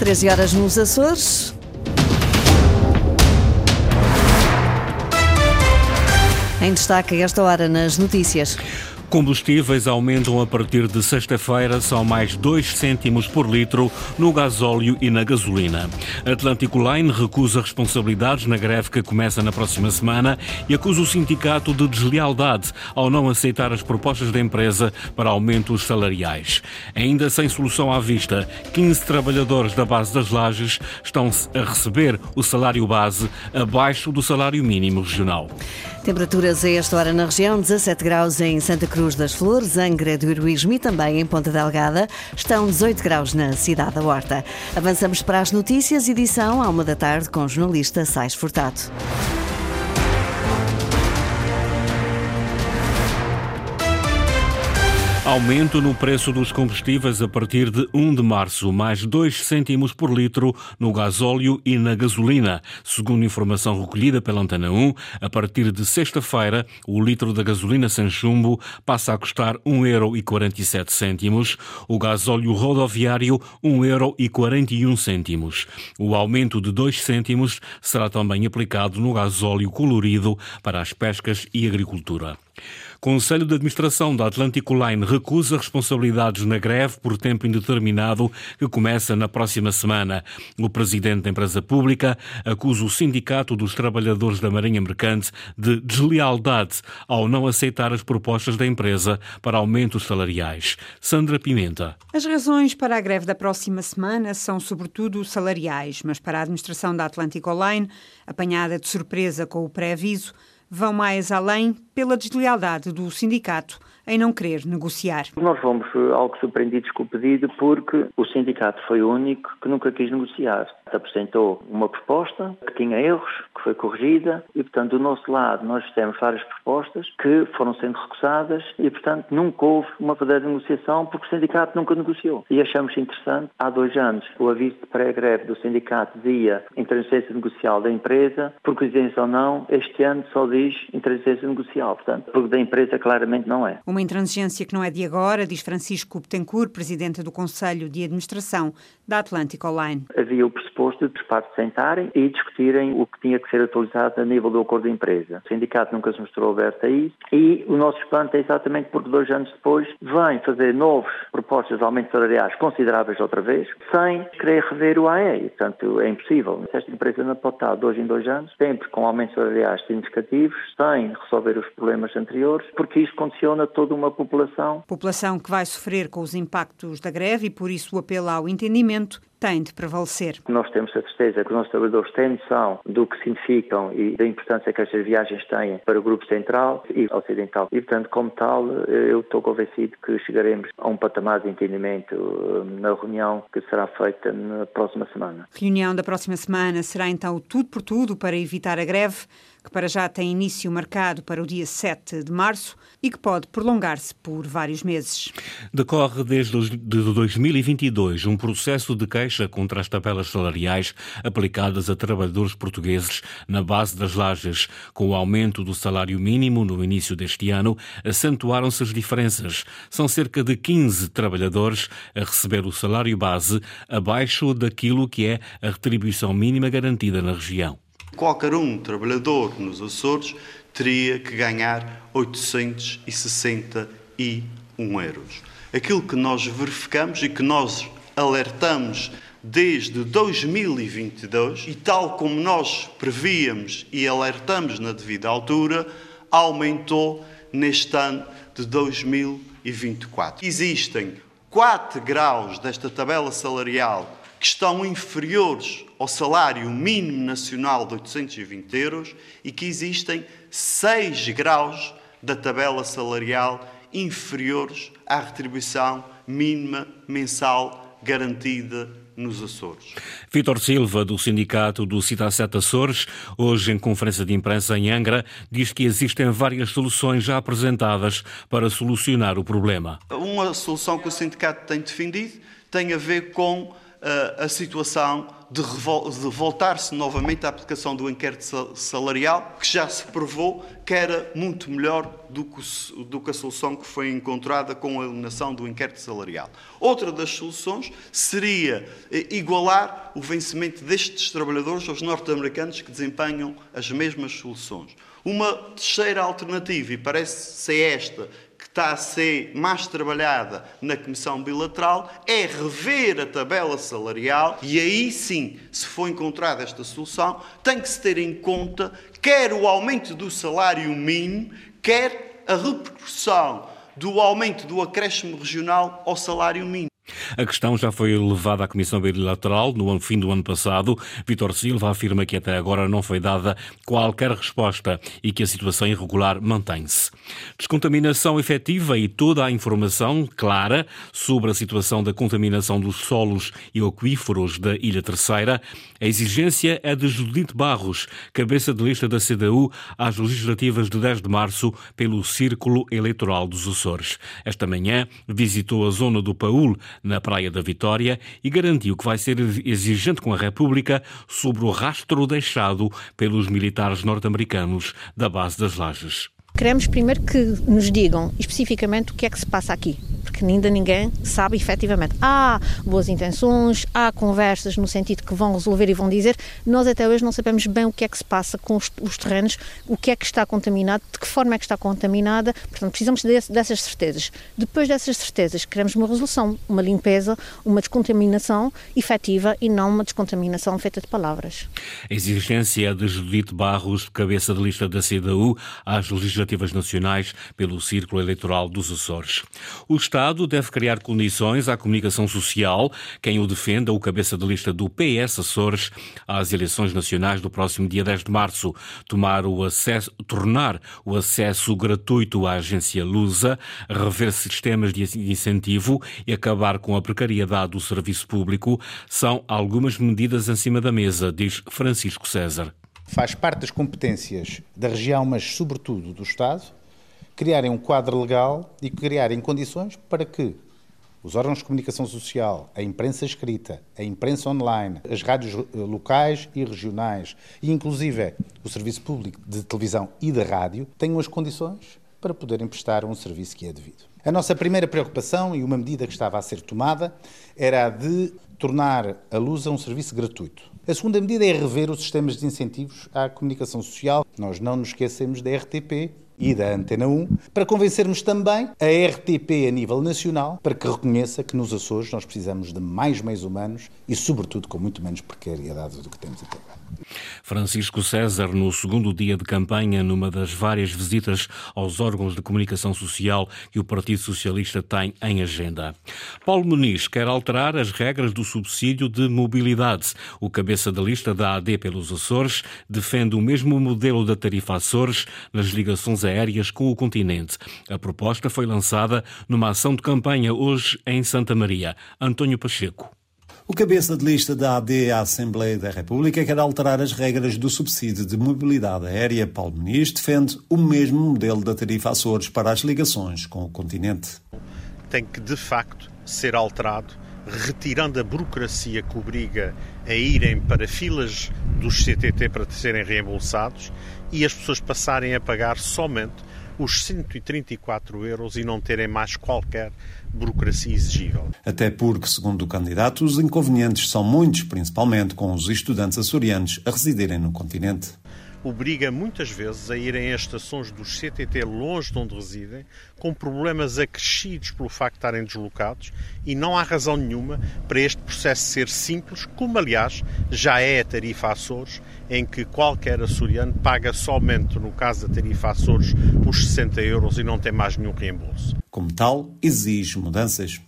13 horas nos Açores. Em destaque esta hora nas notícias. Combustíveis aumentam a partir de sexta-feira, são mais 2 cêntimos por litro no gasóleo e na gasolina. Atlântico Line recusa responsabilidades na greve que começa na próxima semana e acusa o sindicato de deslealdade ao não aceitar as propostas da empresa para aumentos salariais. Ainda sem solução à vista, 15 trabalhadores da base das lajes estão a receber o salário base abaixo do salário mínimo regional. Temperaturas a esta hora na região, 17 graus em Santa Cruz das Flores, Angra do Heroísmo e também em Ponta Delgada. Estão 18 graus na cidade da Horta. Avançamos para as notícias, edição à uma da tarde com o jornalista Sais Furtado. Aumento no preço dos combustíveis a partir de 1 de março, mais 2 cêntimos por litro no gasóleo e na gasolina. Segundo informação recolhida pela Antena 1, a partir de sexta-feira, o litro da gasolina sem chumbo passa a custar 1,47 euro, o gasóleo rodoviário 1,41 euro. O aumento de 2 cêntimos será também aplicado no gasóleo colorido para as pescas e agricultura. Conselho de Administração da Atlântico Line recusa responsabilidades na greve por tempo indeterminado que começa na próxima semana. O presidente da empresa pública acusa o Sindicato dos Trabalhadores da Marinha Mercante de deslealdade ao não aceitar as propostas da empresa para aumentos salariais. Sandra Pimenta. As razões para a greve da próxima semana são sobretudo salariais, mas para a administração da Atlântico Line, apanhada de surpresa com o pré-aviso, vão mais além pela deslealdade do sindicato em não querer negociar. Nós fomos eh, algo surpreendidos com o pedido porque o sindicato foi o único que nunca quis negociar. Apresentou uma proposta que tinha erros, que foi corrigida e, portanto, do nosso lado nós temos várias propostas que foram sendo recusadas e, portanto, nunca houve uma verdadeira negociação porque o sindicato nunca negociou. E achamos interessante, há dois anos, o aviso de pré-greve do sindicato dizia intransigência negocial da empresa, por coincidência ou não, este ano só diz intransigência negocial, portanto, porque da empresa claramente não é. Uma intransigência que não é de agora, diz Francisco Betancourt, presidente do Conselho de Administração da Atlantic Line. Havia o pressuposto de os partes sentarem e discutirem o que tinha que ser atualizado a nível do acordo de empresa. O sindicato nunca se mostrou aberto a isso e o nosso espanto é exatamente porque dois anos depois vem fazer novas propostas de aumentos salariais consideráveis outra vez, sem querer rever o AE. Portanto, é impossível. Esta empresa não pode estar dois em dois anos, sempre com aumentos salariais significativos, sem resolver os problemas anteriores, porque isto condiciona toda uma população. População que vai sofrer com os impactos da greve e por isso o apelo ao entendimento tem de prevalecer. Nós temos a certeza que os nossos trabalhadores têm noção do que significam e da importância que estas viagens têm para o Grupo Central e Ocidental. E, portanto, como tal, eu estou convencido que chegaremos a um patamar de entendimento eh, na reunião que será feita na próxima semana. Reunião da próxima semana será então tudo por tudo para evitar a greve que para já tem início marcado para o dia 7 de março e que pode prolongar-se por vários meses. Decorre desde 2022 um processo de queixa contra as tabelas salariais aplicadas a trabalhadores portugueses na base das lajes. Com o aumento do salário mínimo no início deste ano, acentuaram-se as diferenças. São cerca de 15 trabalhadores a receber o salário base abaixo daquilo que é a retribuição mínima garantida na região. Qualquer um trabalhador nos Açores teria que ganhar 861 euros. Aquilo que nós verificamos e que nós alertamos desde 2022 e tal como nós prevíamos e alertamos na devida altura, aumentou neste ano de 2024. Existem quatro graus desta tabela salarial que estão inferiores ao salário mínimo nacional de 820 euros e que existem 6 graus da tabela salarial inferiores à retribuição mínima mensal garantida nos Açores. Vítor Silva, do Sindicato do Citacet Açores, hoje em conferência de imprensa em Angra, diz que existem várias soluções já apresentadas para solucionar o problema. Uma solução que o sindicato tem defendido tem a ver com a, situação de, de voltar-se novamente à aplicação do inquérito salarial, que já se provou que era muito melhor do que, do que a solução que foi encontrada com a eliminação do inquérito salarial. Outra das soluções seria eh, igualar o vencimento destes trabalhadores aos norte-americanos que desempenham as mesmas soluções. Uma terceira alternativa, e parece ser esta, está a ser mais trabalhada na Comissão Bilateral é rever a tabela salarial e aí sim, se for encontrada esta solução, tem que se ter em conta quer o aumento do salário mínimo, quer a repercussão do aumento do acréscimo regional ao salário mínimo. A questão já foi levada à Comissão Bilateral no fim do ano passado. Vitor Silva afirma que até agora não foi dada qualquer resposta e que a situação irregular mantém-se. Descontaminação efetiva e toda a informação clara sobre a situação da contaminação dos solos e aquíferos da Ilha Terceira. A exigência é de Judite Barros, cabeça de lista da CDU às legislativas de 10 de março pelo Círculo Eleitoral dos Açores. Esta manhã visitou a zona do Paul, na Praia da Vitória e garantiu que vai ser exigente com a República sobre o rastro deixado pelos militares norte-americanos da base das Lajes. Queremos primeiro que nos digam especificamente o que é que se passa aqui, porque ainda ninguém sabe efetivamente. Há boas intenções, há conversas no sentido que vão resolver e vão dizer, nós até hoje não sabemos bem o que é que se passa com os, os terrenos, o que é que está contaminado, de que forma é que está contaminada, portanto precisamos desse, dessas certezas. Depois dessas certezas, queremos uma resolução, uma limpeza, uma descontaminação efetiva e não uma descontaminação feita de palavras. A exigência de Judite Barros, cabeça de lista da CDU, às legislações nacionais pelo Círculo Eleitoral dos Açores. O Estado deve criar condições à comunicação social. Quem o defenda, o cabeça de lista do PS Açores, às eleições nacionais do próximo dia 10 de março, tomar o acesso, tornar o acesso gratuito à agência Lusa, rever sistemas de incentivo e acabar com a precariedade do serviço público são algumas medidas em cima da mesa, diz Francisco César faz parte das competências da região, mas sobretudo do Estado, criarem um quadro legal e criarem condições para que os órgãos de comunicação social, a imprensa escrita, a imprensa online, as rádios eh, locais e regionais e inclusive o serviço público de televisão e de rádio tenham as condições para poderem prestar um serviço que é devido. A nossa primeira preocupação e uma medida que estava a ser tomada era a de tornar a Lusa um serviço gratuito. A segunda medida é rever os sistemas de incentivos à comunicação social. Nós não nos esquecemos da RTP e da Antena 1, para convencermos também a RTP a nível nacional para que reconheça que nos Açores nós precisamos de mais meios humanos e, sobretudo, com muito menos precariedade do que temos até agora. Francisco César, no segundo dia de campanha, numa das várias visitas aos órgãos de comunicação social que o Partido Socialista tem em agenda. Paulo Muniz quer alterar as regras do subsídio de mobilidade. O cabeça da lista da AD pelos Açores defende o mesmo modelo da tarifa Açores nas ligações aéreas com o continente. A proposta foi lançada numa ação de campanha hoje em Santa Maria. António Pacheco. O cabeça de lista da AD à Assembleia da República quer alterar as regras do subsídio de mobilidade aérea. Paulo Muniz defende o mesmo modelo da tarifa Açores para as ligações com o continente. Tem que, de facto, ser alterado, retirando a burocracia que obriga a irem para filas dos CTT para serem reembolsados e as pessoas passarem a pagar somente os 134 euros e não terem mais qualquer burocracia exigível. Até porque, segundo o candidato, os inconvenientes são muitos, principalmente com os estudantes açorianos a residirem no continente obriga muitas vezes a irem a estações dos CTT longe de onde residem, com problemas acrescidos pelo facto de estarem deslocados, e não há razão nenhuma para este processo ser simples, como aliás já é a tarifa Açores, em que qualquer açoriano paga somente, no caso da tarifa Açores, os 60 euros e não tem mais nenhum reembolso. Como tal, exige mudanças.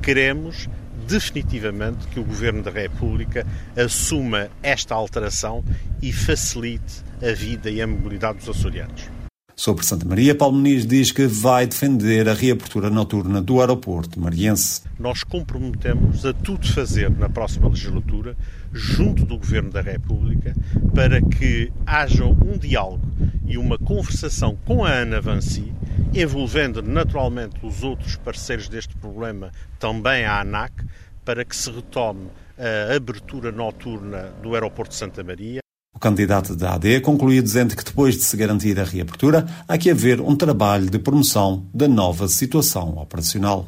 Queremos definitivamente que o Governo da República assuma esta alteração e facilite a vida e a mobilidade dos açorianos. Sobre Santa Maria, Paulo Muniz diz que vai defender a reabertura noturna do aeroporto mariense. Nós comprometemos a tudo fazer na próxima legislatura, junto do Governo da República, para que haja um diálogo e uma conversação com a Ana Vancy, envolvendo naturalmente os outros parceiros deste problema, também a ANAC, para que se retome a abertura noturna do aeroporto de Santa Maria. O candidato da AD concluiu dizendo que depois de se garantir a reabertura, há que haver um trabalho de promoção da nova situação operacional.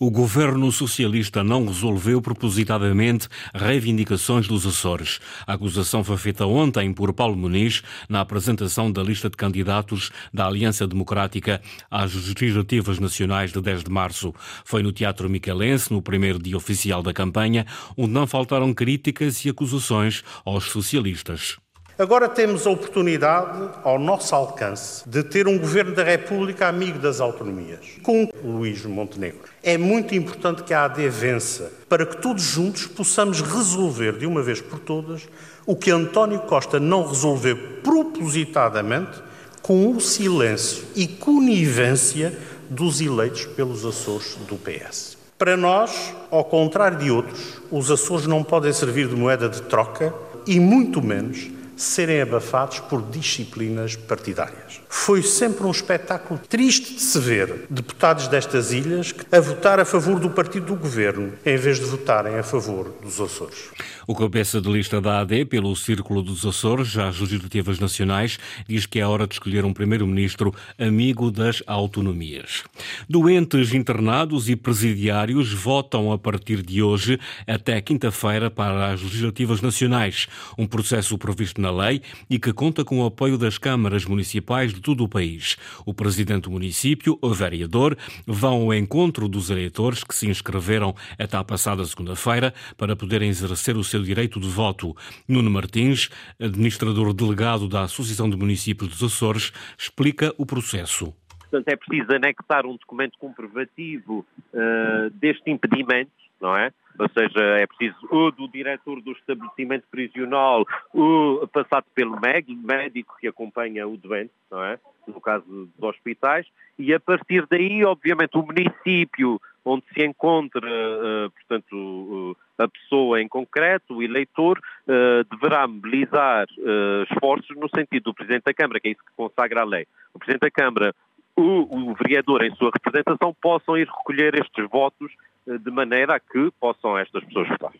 O governo socialista não resolveu propositadamente reivindicações dos Açores. A acusação foi feita ontem por Paulo Muniz na apresentação da lista de candidatos da Aliança Democrática às legislativas nacionais de 10 de março. Foi no Teatro Miquelense, no primeiro dia oficial da campanha, onde não faltaram críticas e acusações aos socialistas. Agora temos a oportunidade, ao nosso alcance, de ter um Governo da República amigo das autonomias, com Luís Montenegro. É muito importante que a AD vença, para que todos juntos possamos resolver de uma vez por todas o que António Costa não resolveu propositadamente com o silêncio e conivência dos eleitos pelos Açores do PS. Para nós, ao contrário de outros, os Açores não podem servir de moeda de troca e muito menos serem abafados por disciplinas partidárias. Foi sempre um espetáculo triste de se ver deputados destas ilhas a votar a favor do partido do governo, em vez de votarem a favor dos Açores. O cabeça de lista da AD pelo Círculo dos Açores, às legislativas nacionais, diz que é hora de escolher um primeiro-ministro amigo das autonomias. Doentes internados e presidiários votam a partir de hoje até quinta-feira para as legislativas nacionais, um processo previsto na lei e que conta com o apoio das câmaras municipais de todo o país. O presidente do município, o vereador, vão ao encontro dos eleitores que se inscreveram até a passada segunda-feira para poderem exercer o seu direito de voto. Nuno Martins, administrador delegado da Associação de Municípios dos Açores, explica o processo. Portanto, é preciso anexar um documento comprovativo uh, deste impedimento, não é? Ou seja, é preciso o do diretor do estabelecimento prisional, o passado pelo médico que acompanha o doente, não é? No caso dos hospitais, e a partir daí, obviamente, o município onde se encontra, uh, portanto, a pessoa em concreto, o eleitor, uh, deverá mobilizar uh, esforços no sentido do Presidente da Câmara, que é isso que consagra a lei. O Presidente da Câmara, o, o vereador em sua representação, possam ir recolher estes votos de maneira a que possam estas pessoas votar.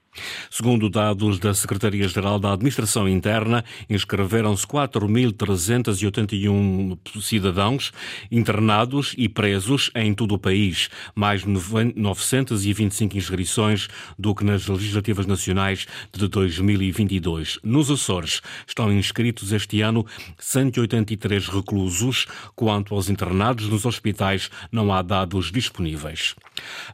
Segundo dados da Secretaria-Geral da Administração Interna, inscreveram-se 4.381 cidadãos internados e presos em todo o país, mais 925 inscrições do que nas legislativas nacionais de 2022. Nos Açores estão inscritos este ano 183 reclusos. Quanto aos internados nos hospitais, não há dados disponíveis.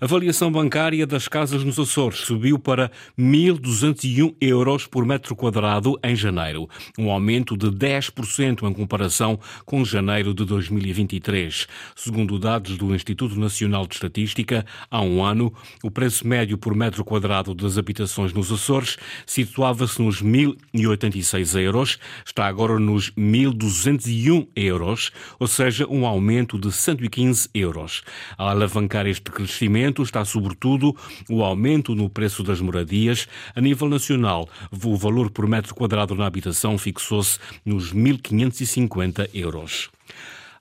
Avaliação bancária das casas nos Açores subiu para 1.201 euros por metro quadrado em janeiro, um aumento de 10% em comparação com janeiro de 2023. Segundo dados do Instituto Nacional de Estatística, há um ano, o preço médio por metro quadrado das habitações nos Açores situava-se nos 1.086 euros, está agora nos 1.201 euros, ou seja, um aumento de 115 euros. A alavancar este crescimento está sobretudo sobretudo o aumento no preço das moradias. A nível nacional, o valor por metro quadrado na habitação fixou-se nos 1.550 euros.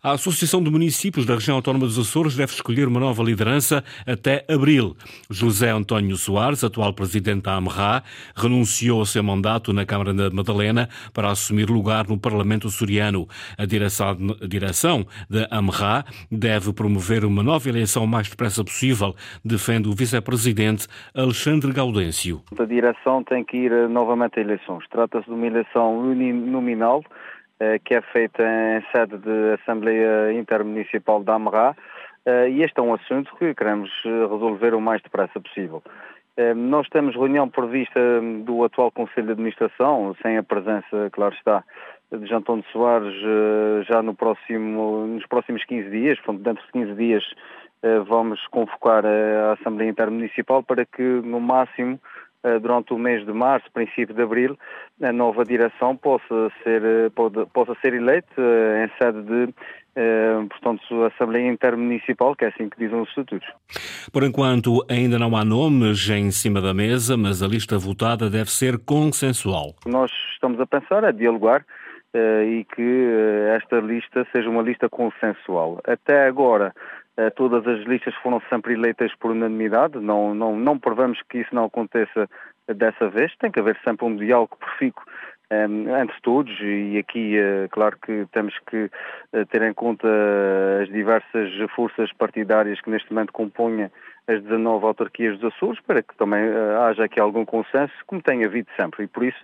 A Associação de Municípios da Região Autónoma dos Açores deve escolher uma nova liderança até abril. José António Soares, atual presidente da AMRA, renunciou ao seu mandato na Câmara da Madalena para assumir lugar no Parlamento açoriano. A direção, da AMRA deve promover uma nova eleição o mais depressa possível, defende o vice-presidente Alexandre Gaudêncio. A direção tem que ir novamente a eleições. Trata-se de uma eleição nominal eh, que é feita em sede de Assembleia Intermunicipal da AMRA, eh, e este é um assunto que queremos eh, resolver o mais depressa possível. Nós temos reunião prevista do atual Conselho de Administração, sem a presença, claro está, de Jean António Soares já no próximo, nos próximos 15 dias, dentro de 15 dias vamos convocar a Assembleia Intermunicipal para que, no máximo, eh, durante o mês de março, princípio de abril, a nova direção possa ser, eh, pode, possa ser eleita eh, em sede de portanto, a Assembleia Intermunicipal, que é assim que dizem os estatutos. Por enquanto, ainda não há nomes em cima da mesa, mas a lista votada deve ser consensual. Nós estamos a pensar, a dialogar e que esta lista seja uma lista consensual. Até agora, eh, todas as listas foram sempre eleitas por unanimidade, não, não, não prevemos que isso não aconteça dessa vez. Tem que haver sempre um diálogo profícuo um, entre todos e aqui, uh, claro que temos que uh, ter em conta as diversas forças partidárias que neste momento compõem as 19 autarquias dos Açores para que também haja aqui algum consenso, como tem havido sempre. E por isso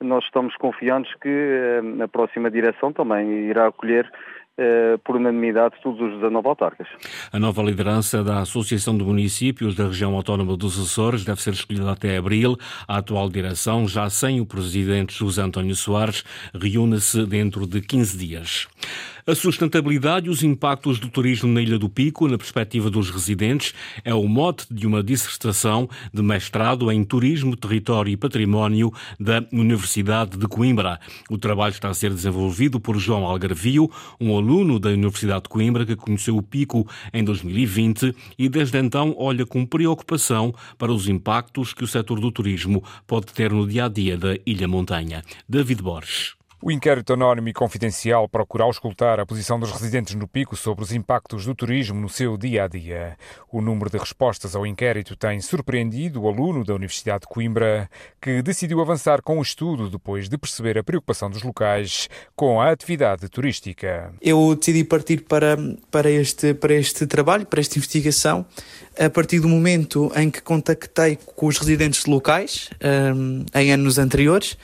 nós estamos confiantes que a próxima direção também irá acolher eh, por unanimidade todos os 19 autarcas. A nova liderança da Associação de Municípios da Região Autónoma dos Açores deve ser escolhida até abril. A atual direção, já sem o presidente José António Soares, reúne-se dentro de 15 dias. A sustentabilidade e os impactos do turismo na Ilha do Pico, na perspectiva dos residentes, é o mote de uma dissertação de mestrado em Turismo, Território e Património da Universidade de Coimbra. O trabalho está a ser desenvolvido por João Algarvio, um aluno da Universidade de Coimbra que conheceu o Pico em 2020 e desde então olha com preocupação para os impactos que o setor do turismo pode ter no dia a dia da Ilha Montanha. David Borges. O inquérito anónimo e confidencial procura auscultar a posição dos residentes no Pico sobre os impactos do turismo no seu dia a dia. O número de respostas ao inquérito tem surpreendido o aluno da Universidade de Coimbra, que decidiu avançar com o estudo depois de perceber a preocupação dos locais com a atividade turística. Eu decidi partir para, para, este, para este trabalho, para esta investigação, a partir do momento em que contactei com os residentes locais, um, em anos anteriores,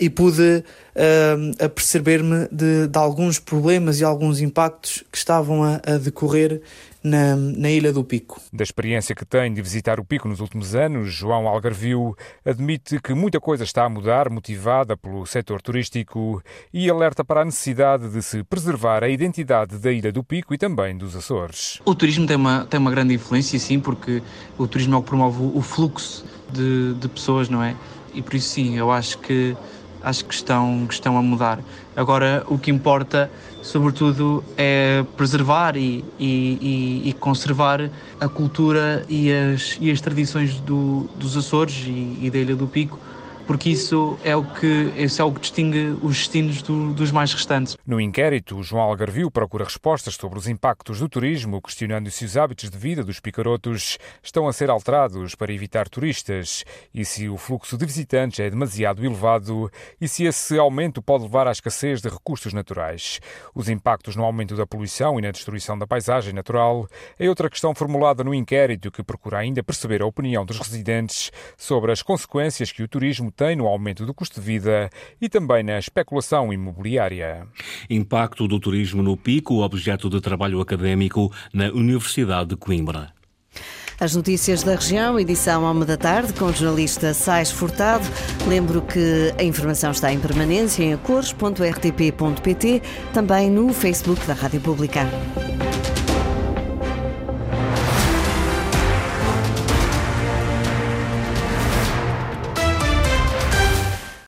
e pude uh, a perceber-me de, de, alguns problemas e alguns impactos que estavam a, a decorrer na, na, Ilha do Pico. Da experiência que tem de visitar o Pico nos últimos anos, João Algarvio admite que muita coisa está a mudar, motivada pelo setor turístico, e alerta para a necessidade de se preservar a identidade da Ilha do Pico e também dos Açores. O turismo tem uma, tem uma grande influência, sim, porque o turismo é o que promove o fluxo de, de pessoas, não é? E por isso, sim, eu acho que acho que estão, que estão a mudar. Agora, o que importa, sobretudo, é preservar e, e, e conservar a cultura e as, e as tradições do, dos Açores e, e da Ilha do Pico, porque isso é o que, isso é o que distingue os destinos do, dos mais restantes. No inquérito, João Algarvio procura respostas sobre os impactos do turismo, questionando se os hábitos de vida dos picarotos estão a ser alterados para evitar turistas e se o fluxo de visitantes é demasiado elevado e se esse aumento pode levar à escassez de recursos naturais. Os impactos no aumento da poluição e na destruição da paisagem natural é outra questão formulada no inquérito que procura ainda perceber a opinião dos residentes sobre as consequências que o turismo tem no aumento do custo de vida e também na especulação imobiliária. Impacto do turismo no pico, objeto de trabalho académico na Universidade de Coimbra. As notícias da região, edição à uma da tarde, com o jornalista Sais Furtado. Lembro que a informação está em permanência em acores.rtp.pt, também no Facebook da Rádio Pública.